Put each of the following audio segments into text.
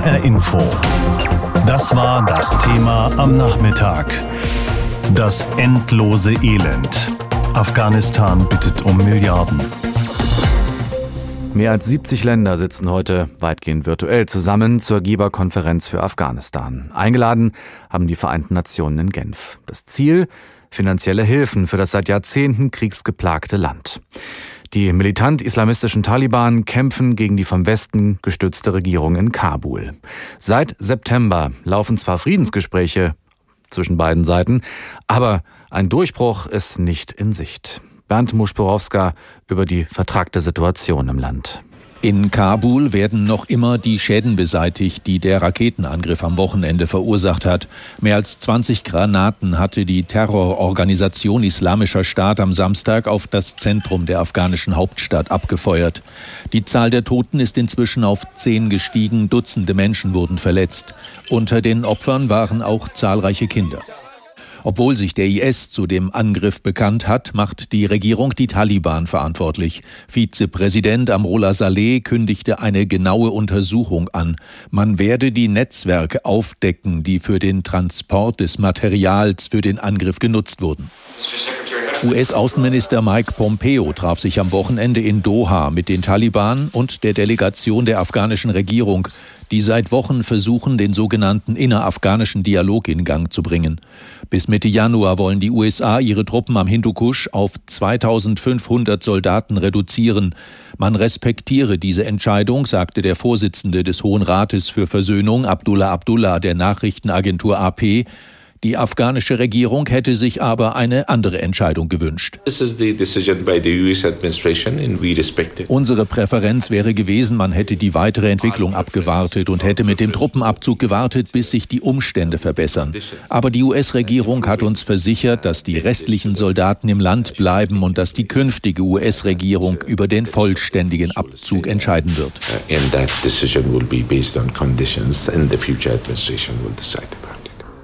HR Info. Das war das Thema am Nachmittag. Das endlose Elend. Afghanistan bittet um Milliarden. Mehr als 70 Länder sitzen heute weitgehend virtuell zusammen zur Geberkonferenz für Afghanistan. Eingeladen haben die Vereinten Nationen in Genf. Das Ziel? Finanzielle Hilfen für das seit Jahrzehnten kriegsgeplagte Land. Die militant-islamistischen Taliban kämpfen gegen die vom Westen gestützte Regierung in Kabul. Seit September laufen zwar Friedensgespräche zwischen beiden Seiten, aber ein Durchbruch ist nicht in Sicht. Bernd Muschborowska über die vertragte Situation im Land. In Kabul werden noch immer die Schäden beseitigt, die der Raketenangriff am Wochenende verursacht hat. Mehr als 20 Granaten hatte die Terrororganisation Islamischer Staat am Samstag auf das Zentrum der afghanischen Hauptstadt abgefeuert. Die Zahl der Toten ist inzwischen auf zehn gestiegen, Dutzende Menschen wurden verletzt. Unter den Opfern waren auch zahlreiche Kinder. Obwohl sich der IS zu dem Angriff bekannt hat, macht die Regierung die Taliban verantwortlich. Vizepräsident Amrullah Saleh kündigte eine genaue Untersuchung an. Man werde die Netzwerke aufdecken, die für den Transport des Materials für den Angriff genutzt wurden. US-Außenminister Mike Pompeo traf sich am Wochenende in Doha mit den Taliban und der Delegation der afghanischen Regierung, die seit Wochen versuchen, den sogenannten innerafghanischen Dialog in Gang zu bringen. Bis Mitte Januar wollen die USA ihre Truppen am Hindukusch auf 2500 Soldaten reduzieren. Man respektiere diese Entscheidung, sagte der Vorsitzende des Hohen Rates für Versöhnung Abdullah Abdullah der Nachrichtenagentur AP die afghanische Regierung hätte sich aber eine andere Entscheidung gewünscht. Unsere Präferenz wäre gewesen, man hätte die weitere Entwicklung abgewartet und hätte mit dem Truppenabzug gewartet, bis sich die Umstände verbessern. Aber die US-Regierung hat uns versichert, dass die restlichen Soldaten im Land bleiben und dass die künftige US-Regierung über den vollständigen Abzug entscheiden wird. And that decision will be based on conditions and the future administration will decide about.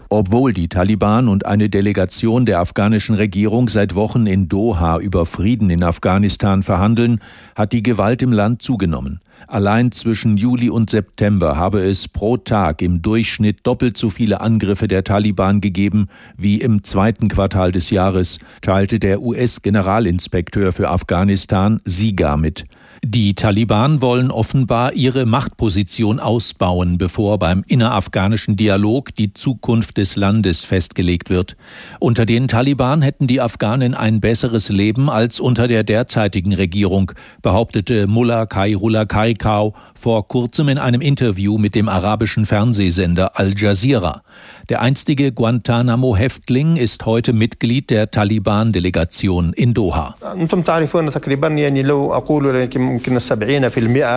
Obwohl die Taliban und eine Delegation der afghanischen Regierung seit Wochen in Doha über Frieden in Afghanistan verhandeln, hat die Gewalt im Land zugenommen. Allein zwischen Juli und September habe es pro Tag im Durchschnitt doppelt so viele Angriffe der Taliban gegeben wie im zweiten Quartal des Jahres, teilte der US-Generalinspekteur für Afghanistan SIGA mit. Die Taliban wollen offenbar ihre Machtposition ausbauen, bevor beim innerafghanischen Dialog die Zukunft des Landes festgelegt wird. Unter den Taliban hätten die Afghanen ein besseres Leben als unter der derzeitigen Regierung, behauptete Mullah Kairullah Kaikau vor kurzem in einem Interview mit dem arabischen Fernsehsender Al Jazeera. Der einstige Guantanamo-Häftling ist heute Mitglied der Taliban-Delegation in Doha.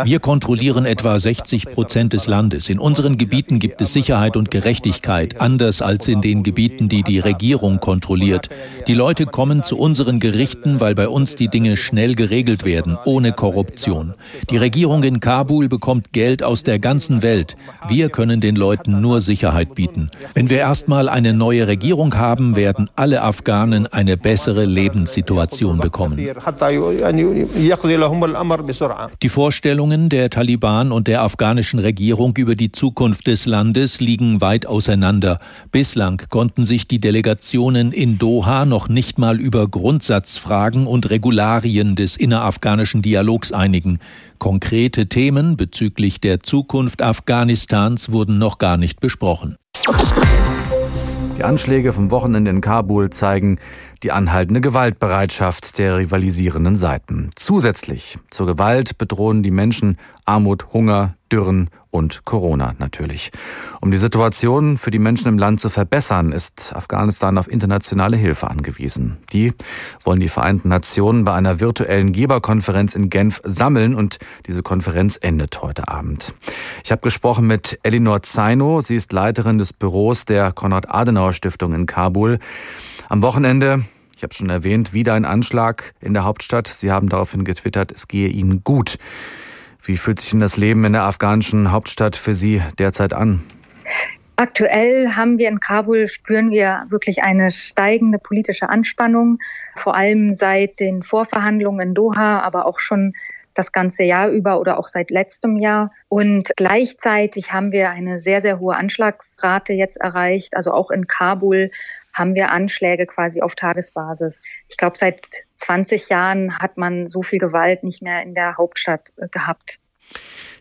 Wir kontrollieren etwa 60 Prozent des Landes. In unseren Gebieten gibt es Sicherheit und Gerechtigkeit, anders als in den Gebieten, die die Regierung kontrolliert. Die Leute kommen zu unseren Gerichten, weil bei uns die Dinge schnell geregelt werden, ohne Korruption. Die Regierung in Kabul bekommt Geld aus der ganzen Welt. Wir können den Leuten nur Sicherheit bieten. Wenn wir erstmal eine neue Regierung haben, werden alle Afghanen eine bessere Lebenssituation bekommen. Die Vorstellungen der Taliban und der afghanischen Regierung über die Zukunft des Landes liegen weit auseinander. Bislang konnten sich die Delegationen in Doha noch nicht mal über Grundsatzfragen und Regularien des innerafghanischen Dialogs einigen. Konkrete Themen bezüglich der Zukunft Afghanistans wurden noch gar nicht besprochen. Die Anschläge vom Wochenende in Kabul zeigen die anhaltende Gewaltbereitschaft der rivalisierenden Seiten. Zusätzlich zur Gewalt bedrohen die Menschen Armut, Hunger, Dürren und Corona natürlich. Um die Situation für die Menschen im Land zu verbessern, ist Afghanistan auf internationale Hilfe angewiesen. Die wollen die Vereinten Nationen bei einer virtuellen Geberkonferenz in Genf sammeln und diese Konferenz endet heute Abend. Ich habe gesprochen mit Elinor Zaino. Sie ist Leiterin des Büros der Konrad-Adenauer-Stiftung in Kabul. Am Wochenende ich habe schon erwähnt, wieder ein Anschlag in der Hauptstadt. Sie haben daraufhin getwittert, es gehe Ihnen gut. Wie fühlt sich denn das Leben in der afghanischen Hauptstadt für Sie derzeit an? Aktuell haben wir in Kabul, spüren wir wirklich eine steigende politische Anspannung, vor allem seit den Vorverhandlungen in Doha, aber auch schon das ganze Jahr über oder auch seit letztem Jahr. Und gleichzeitig haben wir eine sehr, sehr hohe Anschlagsrate jetzt erreicht. Also auch in Kabul haben wir Anschläge quasi auf Tagesbasis. Ich glaube, seit 20 Jahren hat man so viel Gewalt nicht mehr in der Hauptstadt äh, gehabt.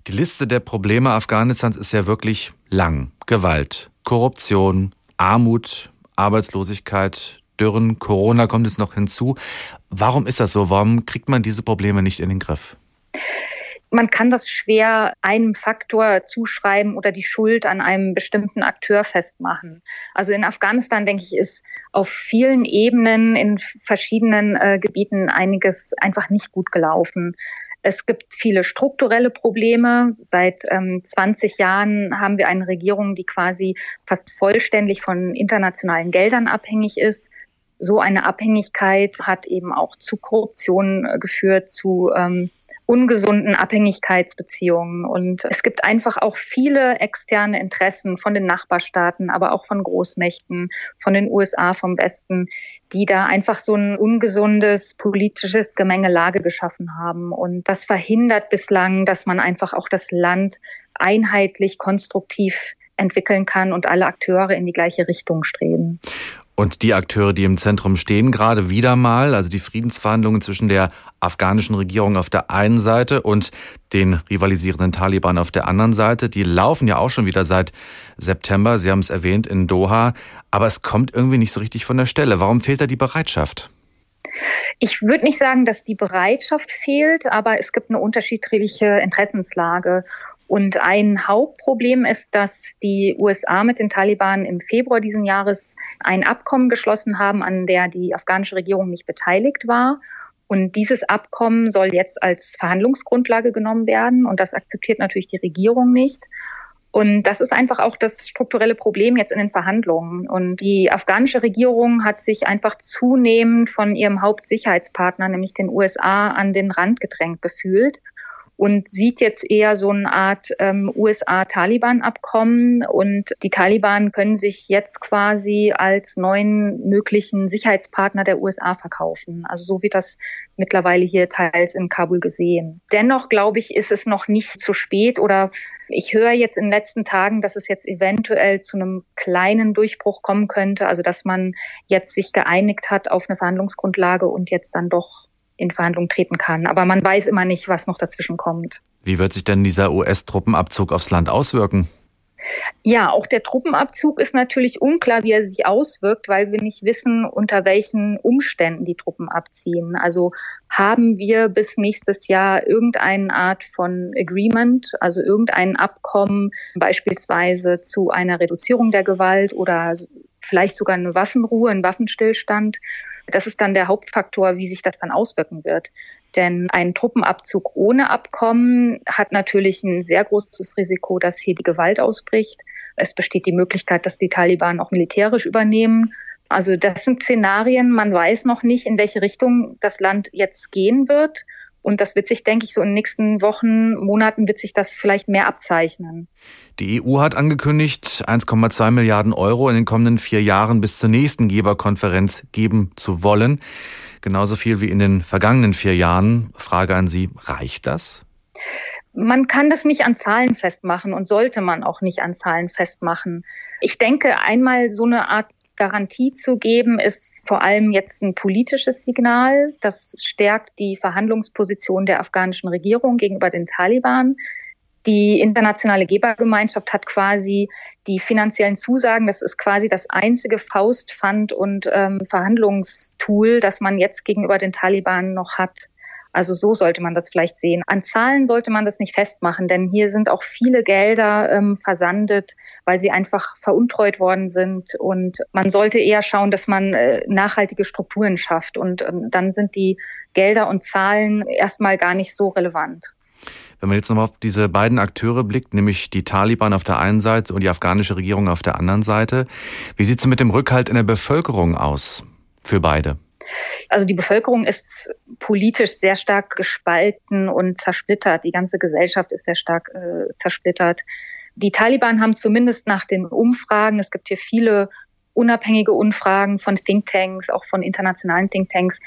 Die Liste der Probleme Afghanistans ist ja wirklich lang. Gewalt, Korruption, Armut, Arbeitslosigkeit, Dürren, Corona kommt jetzt noch hinzu. Warum ist das so? Warum kriegt man diese Probleme nicht in den Griff? Man kann das schwer einem Faktor zuschreiben oder die Schuld an einem bestimmten Akteur festmachen. Also in Afghanistan, denke ich, ist auf vielen Ebenen in verschiedenen äh, Gebieten einiges einfach nicht gut gelaufen. Es gibt viele strukturelle Probleme. Seit ähm, 20 Jahren haben wir eine Regierung, die quasi fast vollständig von internationalen Geldern abhängig ist so eine Abhängigkeit hat eben auch zu Korruption äh, geführt, zu ähm, ungesunden Abhängigkeitsbeziehungen. Und es gibt einfach auch viele externe Interessen von den Nachbarstaaten, aber auch von Großmächten, von den USA, vom Westen, die da einfach so ein ungesundes politisches Gemengelage geschaffen haben. Und das verhindert bislang, dass man einfach auch das Land einheitlich, konstruktiv entwickeln kann und alle Akteure in die gleiche Richtung streben. Und die Akteure, die im Zentrum stehen, gerade wieder mal, also die Friedensverhandlungen zwischen der afghanischen Regierung auf der einen Seite und den rivalisierenden Taliban auf der anderen Seite, die laufen ja auch schon wieder seit September, Sie haben es erwähnt, in Doha, aber es kommt irgendwie nicht so richtig von der Stelle. Warum fehlt da die Bereitschaft? Ich würde nicht sagen, dass die Bereitschaft fehlt, aber es gibt eine unterschiedliche Interessenslage. Und ein Hauptproblem ist, dass die USA mit den Taliban im Februar diesen Jahres ein Abkommen geschlossen haben, an der die afghanische Regierung nicht beteiligt war. Und dieses Abkommen soll jetzt als Verhandlungsgrundlage genommen werden. Und das akzeptiert natürlich die Regierung nicht. Und das ist einfach auch das strukturelle Problem jetzt in den Verhandlungen. Und die afghanische Regierung hat sich einfach zunehmend von ihrem Hauptsicherheitspartner, nämlich den USA, an den Rand gedrängt gefühlt und sieht jetzt eher so eine Art ähm, USA-Taliban-Abkommen. Und die Taliban können sich jetzt quasi als neuen möglichen Sicherheitspartner der USA verkaufen. Also so wird das mittlerweile hier teils in Kabul gesehen. Dennoch glaube ich, ist es noch nicht zu spät oder ich höre jetzt in den letzten Tagen, dass es jetzt eventuell zu einem kleinen Durchbruch kommen könnte, also dass man jetzt sich geeinigt hat auf eine Verhandlungsgrundlage und jetzt dann doch in Verhandlungen treten kann. Aber man weiß immer nicht, was noch dazwischen kommt. Wie wird sich denn dieser US-Truppenabzug aufs Land auswirken? Ja, auch der Truppenabzug ist natürlich unklar, wie er sich auswirkt, weil wir nicht wissen, unter welchen Umständen die Truppen abziehen. Also haben wir bis nächstes Jahr irgendeine Art von Agreement, also irgendein Abkommen, beispielsweise zu einer Reduzierung der Gewalt oder vielleicht sogar eine Waffenruhe, einen Waffenstillstand. Das ist dann der Hauptfaktor, wie sich das dann auswirken wird. Denn ein Truppenabzug ohne Abkommen hat natürlich ein sehr großes Risiko, dass hier die Gewalt ausbricht. Es besteht die Möglichkeit, dass die Taliban auch militärisch übernehmen. Also das sind Szenarien, man weiß noch nicht, in welche Richtung das Land jetzt gehen wird. Und das wird sich, denke ich, so in den nächsten Wochen, Monaten wird sich das vielleicht mehr abzeichnen. Die EU hat angekündigt, 1,2 Milliarden Euro in den kommenden vier Jahren bis zur nächsten Geberkonferenz geben zu wollen. Genauso viel wie in den vergangenen vier Jahren. Frage an Sie, reicht das? Man kann das nicht an Zahlen festmachen und sollte man auch nicht an Zahlen festmachen. Ich denke, einmal so eine Art Garantie zu geben, ist vor allem jetzt ein politisches Signal. Das stärkt die Verhandlungsposition der afghanischen Regierung gegenüber den Taliban. Die internationale Gebergemeinschaft hat quasi die finanziellen Zusagen, das ist quasi das einzige Faustpfand und ähm, Verhandlungstool, das man jetzt gegenüber den Taliban noch hat. Also so sollte man das vielleicht sehen. An Zahlen sollte man das nicht festmachen, denn hier sind auch viele Gelder ähm, versandet, weil sie einfach veruntreut worden sind. Und man sollte eher schauen, dass man äh, nachhaltige Strukturen schafft. Und ähm, dann sind die Gelder und Zahlen erstmal gar nicht so relevant. Wenn man jetzt nochmal auf diese beiden Akteure blickt, nämlich die Taliban auf der einen Seite und die afghanische Regierung auf der anderen Seite, wie sieht es mit dem Rückhalt in der Bevölkerung aus für beide? Also die Bevölkerung ist politisch sehr stark gespalten und zersplittert. Die ganze Gesellschaft ist sehr stark äh, zersplittert. Die Taliban haben zumindest nach den Umfragen, es gibt hier viele unabhängige Umfragen von Thinktanks, auch von internationalen Thinktanks,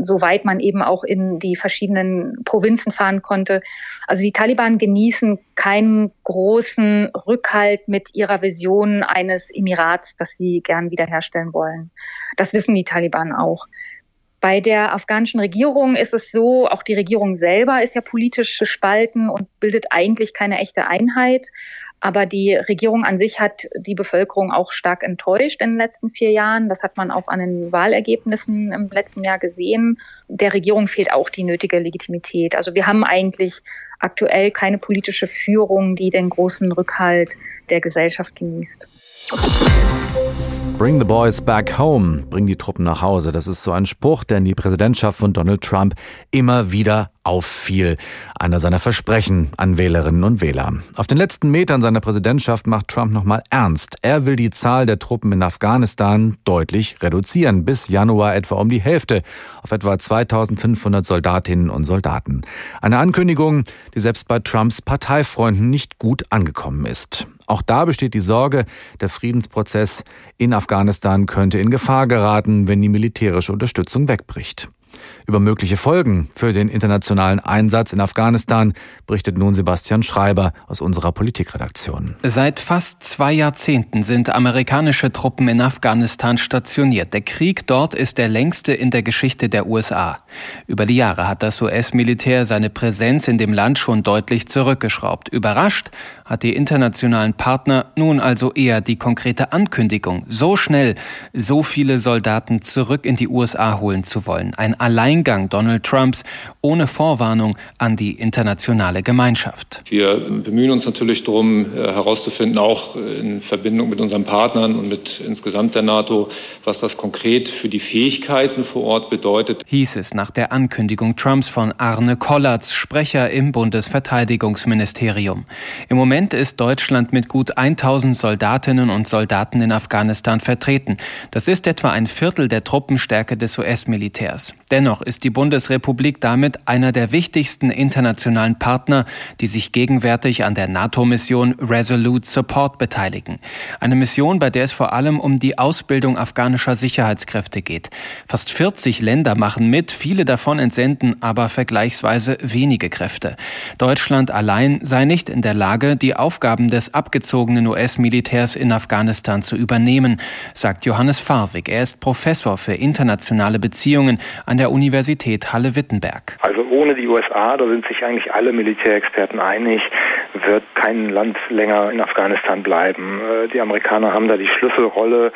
soweit man eben auch in die verschiedenen Provinzen fahren konnte. Also die Taliban genießen keinen großen Rückhalt mit ihrer Vision eines Emirats, das sie gern wiederherstellen wollen. Das wissen die Taliban auch. Bei der afghanischen Regierung ist es so, auch die Regierung selber ist ja politisch gespalten und bildet eigentlich keine echte Einheit. Aber die Regierung an sich hat die Bevölkerung auch stark enttäuscht in den letzten vier Jahren. Das hat man auch an den Wahlergebnissen im letzten Jahr gesehen. Der Regierung fehlt auch die nötige Legitimität. Also wir haben eigentlich aktuell keine politische Führung, die den großen Rückhalt der Gesellschaft genießt. Bring the boys back home. Bring die Truppen nach Hause. Das ist so ein Spruch, der in die Präsidentschaft von Donald Trump immer wieder auffiel. Einer seiner Versprechen an Wählerinnen und Wähler. Auf den letzten Metern seiner Präsidentschaft macht Trump nochmal ernst. Er will die Zahl der Truppen in Afghanistan deutlich reduzieren. Bis Januar etwa um die Hälfte. Auf etwa 2500 Soldatinnen und Soldaten. Eine Ankündigung, die selbst bei Trumps Parteifreunden nicht gut angekommen ist. Auch da besteht die Sorge, der Friedensprozess in Afghanistan könnte in Gefahr geraten, wenn die militärische Unterstützung wegbricht. Über mögliche Folgen für den internationalen Einsatz in Afghanistan berichtet nun Sebastian Schreiber aus unserer Politikredaktion. Seit fast zwei Jahrzehnten sind amerikanische Truppen in Afghanistan stationiert. Der Krieg dort ist der längste in der Geschichte der USA. Über die Jahre hat das US-Militär seine Präsenz in dem Land schon deutlich zurückgeschraubt. Überrascht hat die internationalen Partner nun also eher die konkrete Ankündigung, so schnell so viele Soldaten zurück in die USA holen zu wollen. Ein Alleingang Donald Trumps ohne Vorwarnung an die internationale Gemeinschaft. Wir bemühen uns natürlich darum, äh, herauszufinden, auch in Verbindung mit unseren Partnern und mit insgesamt der NATO, was das konkret für die Fähigkeiten vor Ort bedeutet. Hieß es nach der Ankündigung Trumps von Arne Kollatz, Sprecher im Bundesverteidigungsministerium. Im Moment ist Deutschland mit gut 1000 Soldatinnen und Soldaten in Afghanistan vertreten. Das ist etwa ein Viertel der Truppenstärke des US-Militärs. Dennoch ist die Bundesrepublik damit einer der wichtigsten internationalen Partner, die sich gegenwärtig an der NATO-Mission Resolute Support beteiligen. Eine Mission, bei der es vor allem um die Ausbildung afghanischer Sicherheitskräfte geht. Fast 40 Länder machen mit, viele davon entsenden aber vergleichsweise wenige Kräfte. Deutschland allein sei nicht in der Lage, die Aufgaben des abgezogenen US-Militärs in Afghanistan zu übernehmen, sagt Johannes Farwig. Er ist Professor für internationale Beziehungen an der Universität Halle-Wittenberg. Also ohne die USA, da sind sich eigentlich alle Militärexperten einig, wird kein Land länger in Afghanistan bleiben. Äh, die Amerikaner haben da die Schlüsselrolle.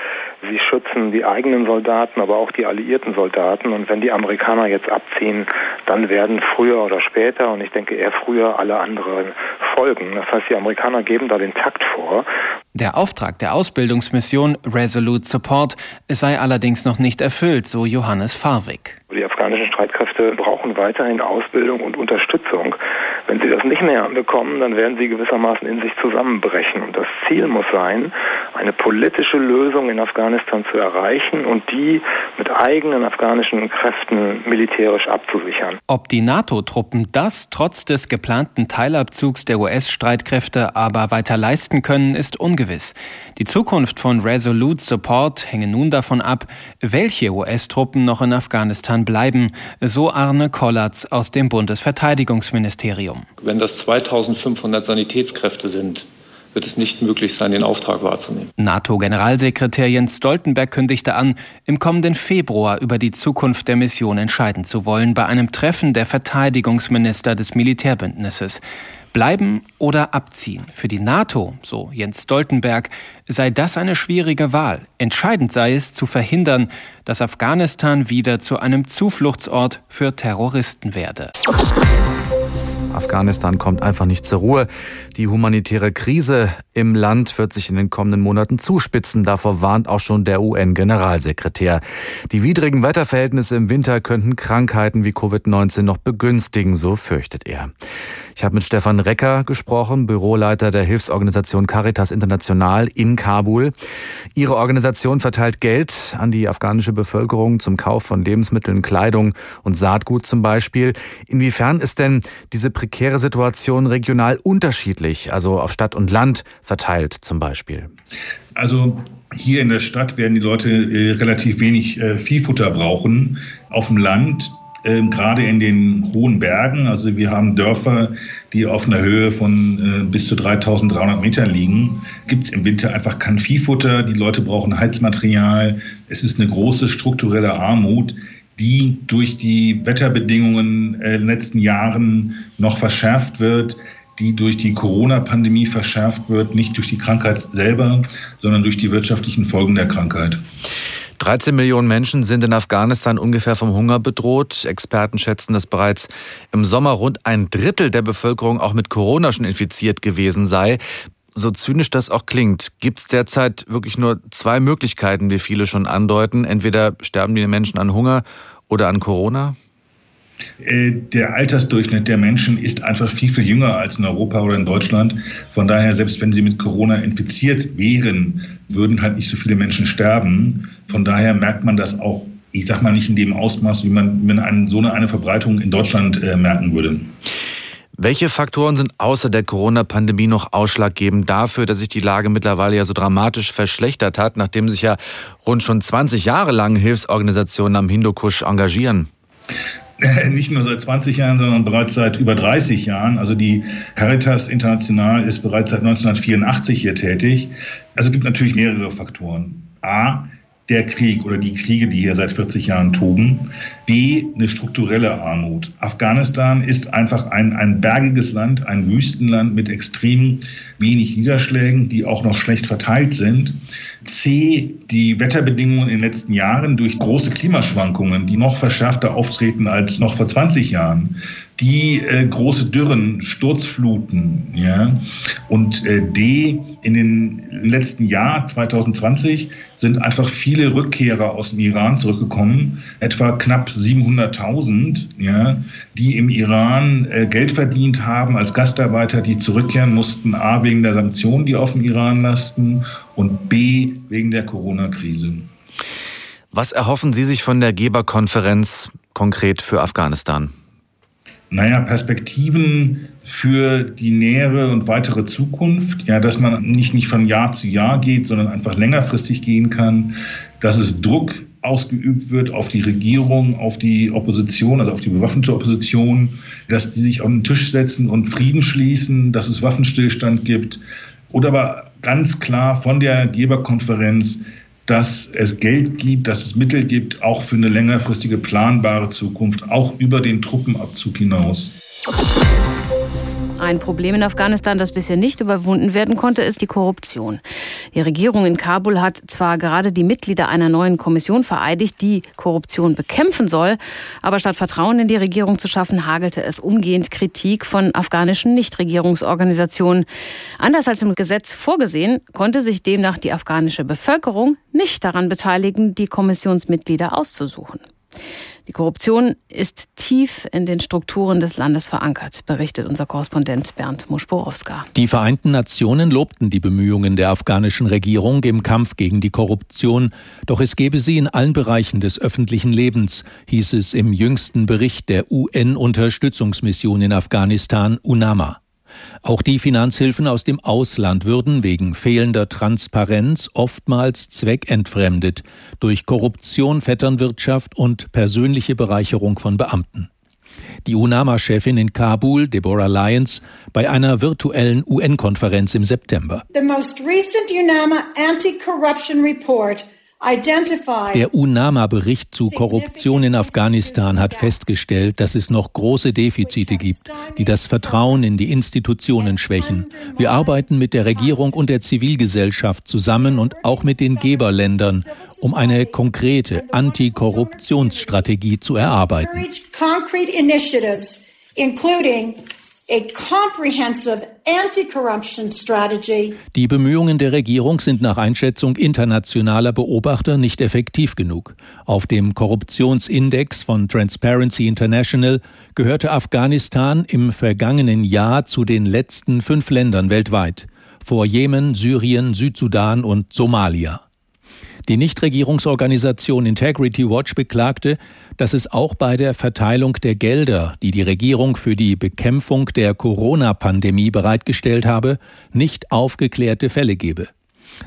Sie schützen die eigenen Soldaten, aber auch die alliierten Soldaten. Und wenn die Amerikaner jetzt abziehen, dann werden früher oder später, und ich denke eher früher, alle anderen folgen. Das heißt, die Amerikaner geben da den Takt vor. Der Auftrag der Ausbildungsmission Resolute Support sei allerdings noch nicht erfüllt, so Johannes Farwig. Die afghanischen Streitkräfte brauchen weiterhin Ausbildung und Unterstützung. Wenn sie das nicht mehr bekommen, dann werden sie gewissermaßen in sich zusammenbrechen. Und das Ziel muss sein, eine politische Lösung in Afghanistan zu erreichen und die mit eigenen afghanischen Kräften militärisch abzusichern. Ob die NATO-Truppen das trotz des geplanten Teilabzugs der US-Streitkräfte aber weiter leisten können, ist ungewiss. Die Zukunft von Resolute Support hänge nun davon ab, welche US-Truppen noch in Afghanistan bleiben, so Arne Kollatz aus dem Bundesverteidigungsministerium. Wenn das 2500 Sanitätskräfte sind, wird es nicht möglich sein, den Auftrag wahrzunehmen. NATO-Generalsekretär Jens Stoltenberg kündigte an, im kommenden Februar über die Zukunft der Mission entscheiden zu wollen bei einem Treffen der Verteidigungsminister des Militärbündnisses. Bleiben oder abziehen. Für die NATO, so Jens Stoltenberg, sei das eine schwierige Wahl. Entscheidend sei es, zu verhindern, dass Afghanistan wieder zu einem Zufluchtsort für Terroristen werde. Afghanistan kommt einfach nicht zur Ruhe. Die humanitäre Krise im Land wird sich in den kommenden Monaten zuspitzen. Davor warnt auch schon der UN-Generalsekretär. Die widrigen Wetterverhältnisse im Winter könnten Krankheiten wie Covid-19 noch begünstigen, so fürchtet er. Ich habe mit Stefan Recker gesprochen, Büroleiter der Hilfsorganisation Caritas International in Kabul. Ihre Organisation verteilt Geld an die afghanische Bevölkerung zum Kauf von Lebensmitteln, Kleidung und Saatgut zum Beispiel. Inwiefern ist denn diese prekäre Situation regional unterschiedlich, also auf Stadt und Land verteilt zum Beispiel? Also hier in der Stadt werden die Leute äh, relativ wenig äh, Viehfutter brauchen. Auf dem Land ähm, gerade in den hohen Bergen. Also wir haben Dörfer, die auf einer Höhe von äh, bis zu 3300 Meter liegen. Gibt es im Winter einfach kein Viehfutter. Die Leute brauchen Heizmaterial. Es ist eine große strukturelle Armut die durch die Wetterbedingungen in den letzten Jahren noch verschärft wird, die durch die Corona-Pandemie verschärft wird, nicht durch die Krankheit selber, sondern durch die wirtschaftlichen Folgen der Krankheit. 13 Millionen Menschen sind in Afghanistan ungefähr vom Hunger bedroht. Experten schätzen, dass bereits im Sommer rund ein Drittel der Bevölkerung auch mit Corona schon infiziert gewesen sei. So zynisch das auch klingt, gibt es derzeit wirklich nur zwei Möglichkeiten, wie viele schon andeuten. Entweder sterben die Menschen an Hunger oder an Corona? Äh, der Altersdurchschnitt der Menschen ist einfach viel, viel jünger als in Europa oder in Deutschland. Von daher, selbst wenn sie mit Corona infiziert wären, würden halt nicht so viele Menschen sterben. Von daher merkt man das auch, ich sag mal, nicht in dem Ausmaß, wie man, wie man so eine, eine Verbreitung in Deutschland äh, merken würde. Welche Faktoren sind außer der Corona-Pandemie noch ausschlaggebend dafür, dass sich die Lage mittlerweile ja so dramatisch verschlechtert hat, nachdem sich ja rund schon 20 Jahre lang Hilfsorganisationen am Hindukusch engagieren? nicht nur seit 20 Jahren, sondern bereits seit über 30 Jahren. Also die Caritas International ist bereits seit 1984 hier tätig. Also es gibt natürlich mehrere Faktoren. A, der Krieg oder die Kriege, die hier seit 40 Jahren toben. B, eine strukturelle Armut. Afghanistan ist einfach ein, ein bergiges Land, ein Wüstenland mit extrem wenig Niederschlägen, die auch noch schlecht verteilt sind. C, die Wetterbedingungen in den letzten Jahren durch große Klimaschwankungen, die noch verschärfter auftreten als noch vor 20 Jahren die äh, große Dürren, Sturzfluten, ja. Und äh, D, in den letzten Jahr 2020 sind einfach viele Rückkehrer aus dem Iran zurückgekommen, etwa knapp 700.000, ja, die im Iran äh, Geld verdient haben als Gastarbeiter, die zurückkehren mussten, a wegen der Sanktionen, die auf dem Iran lasten, und b wegen der Corona-Krise. Was erhoffen Sie sich von der Geberkonferenz konkret für Afghanistan? Naja, Perspektiven für die nähere und weitere Zukunft, ja, dass man nicht, nicht von Jahr zu Jahr geht, sondern einfach längerfristig gehen kann, dass es Druck ausgeübt wird auf die Regierung, auf die Opposition, also auf die bewaffnete Opposition, dass die sich auf den Tisch setzen und Frieden schließen, dass es Waffenstillstand gibt. Oder aber ganz klar von der Geberkonferenz, dass es Geld gibt, dass es Mittel gibt, auch für eine längerfristige planbare Zukunft, auch über den Truppenabzug hinaus. Ein Problem in Afghanistan, das bisher nicht überwunden werden konnte, ist die Korruption. Die Regierung in Kabul hat zwar gerade die Mitglieder einer neuen Kommission vereidigt, die Korruption bekämpfen soll, aber statt Vertrauen in die Regierung zu schaffen, hagelte es umgehend Kritik von afghanischen Nichtregierungsorganisationen. Anders als im Gesetz vorgesehen, konnte sich demnach die afghanische Bevölkerung nicht daran beteiligen, die Kommissionsmitglieder auszusuchen. Die Korruption ist tief in den Strukturen des Landes verankert, berichtet unser Korrespondent Bernd Muschborowska. Die Vereinten Nationen lobten die Bemühungen der afghanischen Regierung im Kampf gegen die Korruption, doch es gebe sie in allen Bereichen des öffentlichen Lebens, hieß es im jüngsten Bericht der UN-Unterstützungsmission in Afghanistan UNAMA. Auch die Finanzhilfen aus dem Ausland würden wegen fehlender Transparenz oftmals zweckentfremdet durch Korruption, Vetternwirtschaft und persönliche Bereicherung von Beamten. Die UNAMA-Chefin in Kabul, Deborah Lyons, bei einer virtuellen UN-Konferenz im September. The most recent UNAMA anti-corruption report der UNAMA-Bericht zu Korruption in Afghanistan hat festgestellt, dass es noch große Defizite gibt, die das Vertrauen in die Institutionen schwächen. Wir arbeiten mit der Regierung und der Zivilgesellschaft zusammen und auch mit den Geberländern, um eine konkrete Antikorruptionsstrategie zu erarbeiten. Die Bemühungen der Regierung sind nach Einschätzung internationaler Beobachter nicht effektiv genug. Auf dem Korruptionsindex von Transparency International gehörte Afghanistan im vergangenen Jahr zu den letzten fünf Ländern weltweit, vor Jemen, Syrien, Südsudan und Somalia. Die Nichtregierungsorganisation Integrity Watch beklagte, dass es auch bei der Verteilung der Gelder, die die Regierung für die Bekämpfung der Corona-Pandemie bereitgestellt habe, nicht aufgeklärte Fälle gebe.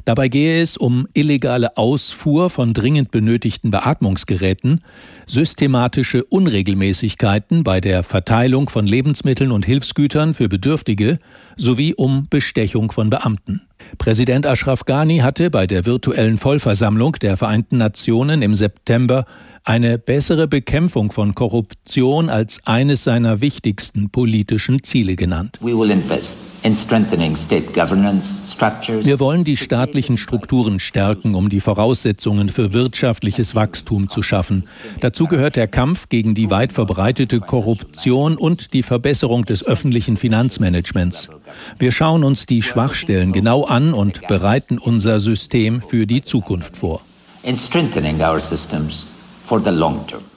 Dabei gehe es um illegale Ausfuhr von dringend benötigten Beatmungsgeräten, systematische Unregelmäßigkeiten bei der Verteilung von Lebensmitteln und Hilfsgütern für Bedürftige sowie um Bestechung von Beamten. Präsident Ashraf Ghani hatte bei der virtuellen Vollversammlung der Vereinten Nationen im September eine bessere Bekämpfung von Korruption als eines seiner wichtigsten politischen Ziele genannt. Wir wollen die staatlichen Strukturen stärken, um die Voraussetzungen für wirtschaftliches Wachstum zu schaffen. Dazu gehört der Kampf gegen die weit verbreitete Korruption und die Verbesserung des öffentlichen Finanzmanagements. Wir schauen uns die Schwachstellen genau an und bereiten unser System für die Zukunft vor.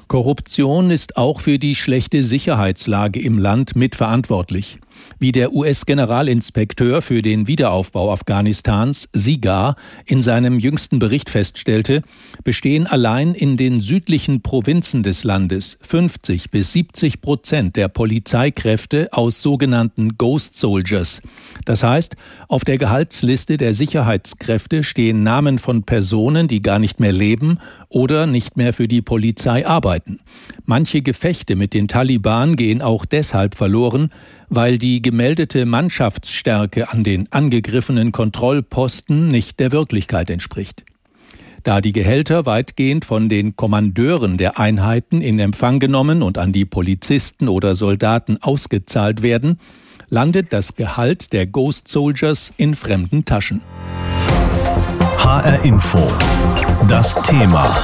Korruption ist auch für die schlechte Sicherheitslage im Land mitverantwortlich. Wie der US-Generalinspekteur für den Wiederaufbau Afghanistans, SIGA, in seinem jüngsten Bericht feststellte, bestehen allein in den südlichen Provinzen des Landes 50 bis 70 Prozent der Polizeikräfte aus sogenannten Ghost Soldiers. Das heißt, auf der Gehaltsliste der Sicherheitskräfte stehen Namen von Personen, die gar nicht mehr leben oder nicht mehr für die Polizei arbeiten. Manche Gefechte mit den Taliban gehen auch deshalb verloren, weil die gemeldete Mannschaftsstärke an den angegriffenen Kontrollposten nicht der Wirklichkeit entspricht. Da die Gehälter weitgehend von den Kommandeuren der Einheiten in Empfang genommen und an die Polizisten oder Soldaten ausgezahlt werden, landet das Gehalt der Ghost Soldiers in fremden Taschen. HR Info. Das Thema.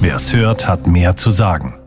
Wer es hört, hat mehr zu sagen.